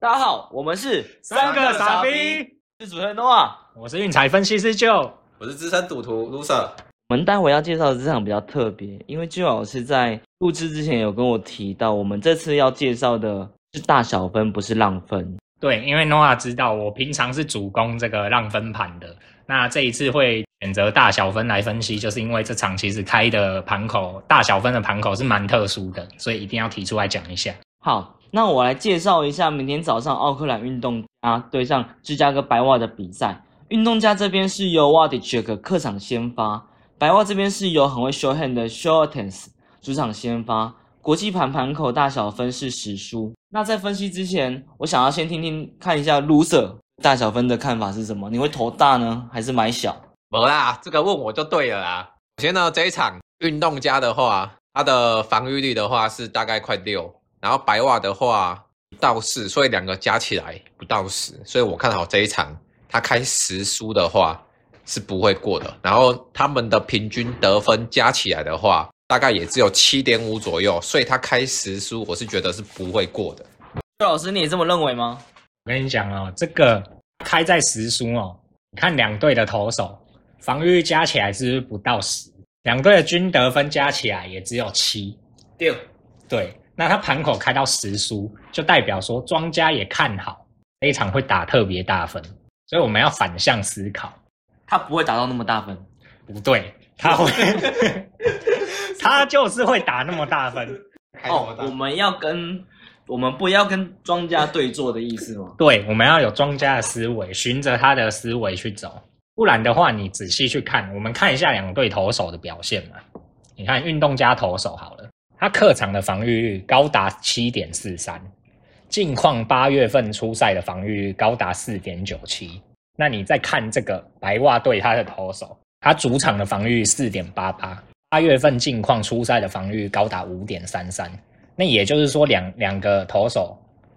大家好，我们是三个傻逼，是主持人 Noah。我是运彩分析师 Joe，我是资深赌徒 Loser。我们待会要介绍的这场比较特别，因为 Joe 老师在录制之前有跟我提到，我们这次要介绍的是大小分，不是浪分。对，因为 Noah 知道我平常是主攻这个浪分盘的，那这一次会选择大小分来分析，就是因为这场其实开的盘口大小分的盘口是蛮特殊的，所以一定要提出来讲一下。好，那我来介绍一下明天早上奥克兰运动家对上芝加哥白袜的比赛。运动家这边是由 w a d i c h 客场先发，白袜这边是由很会 show hand 的 Shortens 主场先发。国际盘盘口大小分是实输。那在分析之前，我想要先听听看一下 Loser 大小分的看法是什么？你会投大呢，还是买小？没啦，这个问我就对了啦。首先呢，这一场运动家的话，它的防御率的话是大概快六，然后白袜的话不到四，所以两个加起来不到十，所以我看好这一场，他开十输的话是不会过的。然后他们的平均得分加起来的话。大概也只有七点五左右，所以他开十输，我是觉得是不会过的。周老师，你也这么认为吗？我跟你讲哦，这个开在十输哦，你看两队的投手防御加起来是不到十，两队的均得分加起来也只有七六。对，那他盘口开到十输，就代表说庄家也看好这一场会打特别大分，所以我们要反向思考，他不会打到那么大分。不对，他会。他就是会打那么大分哦，我们要跟我们不要跟庄家对坐的意思吗？对，我们要有庄家的思维，循着他的思维去走，不然的话，你仔细去看，我们看一下两队投手的表现嘛。你看运动家投手好了，他客场的防御率高达七点四三，近况八月份出赛的防御率高达四点九七。那你再看这个白袜队他的投手，他主场的防御四点八八。八月份近况初赛的防御高达五点三三，那也就是说两两个投手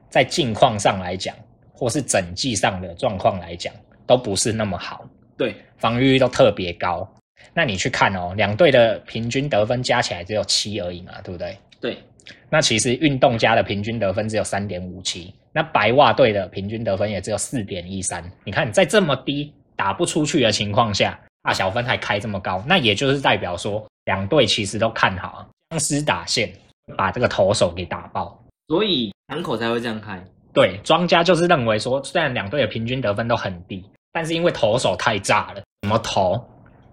在近况上来讲，或是整季上的状况来讲，都不是那么好。对，防御率都特别高。那你去看哦，两队的平均得分加起来只有七而已嘛，对不对？对。那其实运动家的平均得分只有三点五七，那白袜队的平均得分也只有四点一三。你看，在这么低打不出去的情况下，大小分还开这么高，那也就是代表说。两队其实都看好僵尸打线，把这个投手给打爆，所以盘口才会这样开。对，庄家就是认为说，虽然两队的平均得分都很低，但是因为投手太炸了，怎么投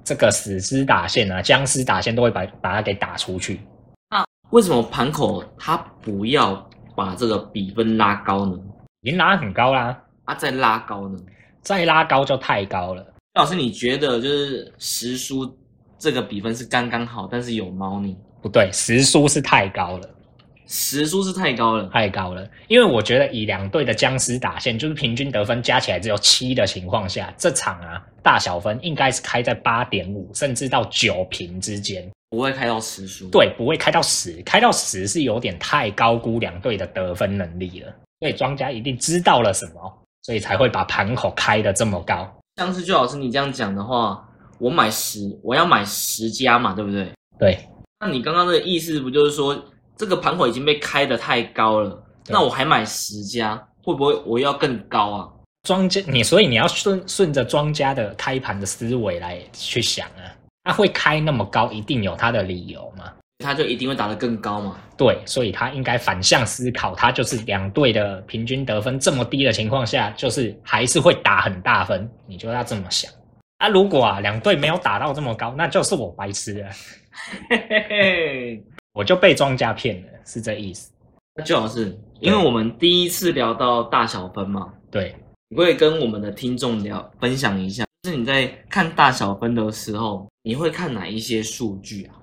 这个死尸打线啊、僵尸打线都会把把它给打出去。啊为什么盘口他不要把这个比分拉高呢？已经拉很高啦，啊，再拉高呢？再拉高就太高了。老师，你觉得就是实输？这个比分是刚刚好，但是有猫腻。不对，十输是太高了，十输是太高了，太高了。因为我觉得以两队的僵尸打线，就是平均得分加起来只有七的情况下，这场啊大小分应该是开在八点五，甚至到九平之间，不会开到十输。对，不会开到十，开到十是有点太高估两队的得分能力了。所以庄家一定知道了什么，所以才会把盘口开的这么高。像是就老师你这样讲的话。我买十，我要买十加嘛，对不对？对。那你刚刚的意思不就是说，这个盘口已经被开的太高了？那我还买十家，会不会我要更高啊？庄家，你所以你要顺顺着庄家的开盘的思维来去想啊，他会开那么高，一定有他的理由嘛？他就一定会打得更高嘛？对，所以他应该反向思考，他就是两队的平均得分这么低的情况下，就是还是会打很大分，你就要这么想。啊，如果啊两队没有打到这么高，那就是我白痴了，我就被庄家骗了，是这意思。那就好是，因为我们第一次聊到大小分嘛，对，你会跟我们的听众聊分享一下，就是你在看大小分的时候，你会看哪一些数据啊？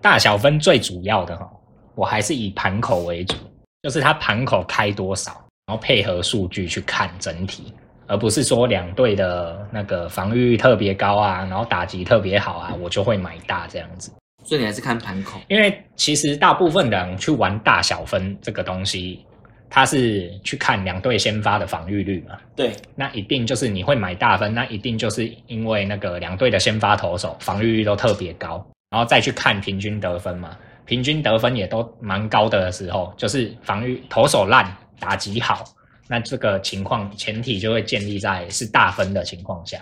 大小分最主要的哈，我还是以盘口为主，就是它盘口开多少，然后配合数据去看整体。而不是说两队的那个防御特别高啊，然后打击特别好啊，我就会买大这样子。所以你还是看盘口，因为其实大部分人去玩大小分这个东西，他是去看两队先发的防御率嘛。对，那一定就是你会买大分，那一定就是因为那个两队的先发投手防御率都特别高，然后再去看平均得分嘛，平均得分也都蛮高的的时候，就是防御投手烂，打击好。那这个情况前提就会建立在是大分的情况下，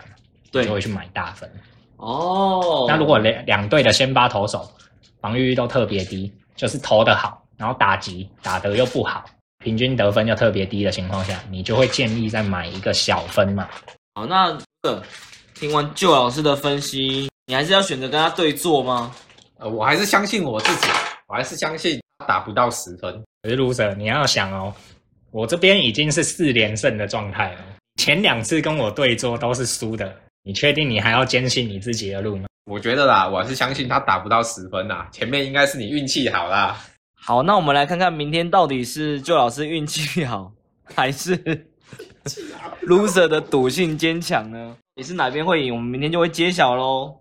对就会去买大分。哦，那如果两两队的先发投手防御率都特别低，就是投的好，然后打击打得又不好，平均得分又特别低的情况下，你就会建议再买一个小分嘛。好，那这个听完旧老师的分析，你还是要选择跟他对坐吗？呃，我还是相信我自己，我还是相信他打不到十分。可是 loser，你要想哦，我这边已经是四连胜的状态了，前两次跟我对坐都是输的，你确定你还要坚信你自己的路吗？我觉得啦，我是相信他打不到十分啦。前面应该是你运气好啦。好，那我们来看看明天到底是旧老师运气好，还是 loser 的赌性坚强呢？你是哪边会赢？我们明天就会揭晓喽。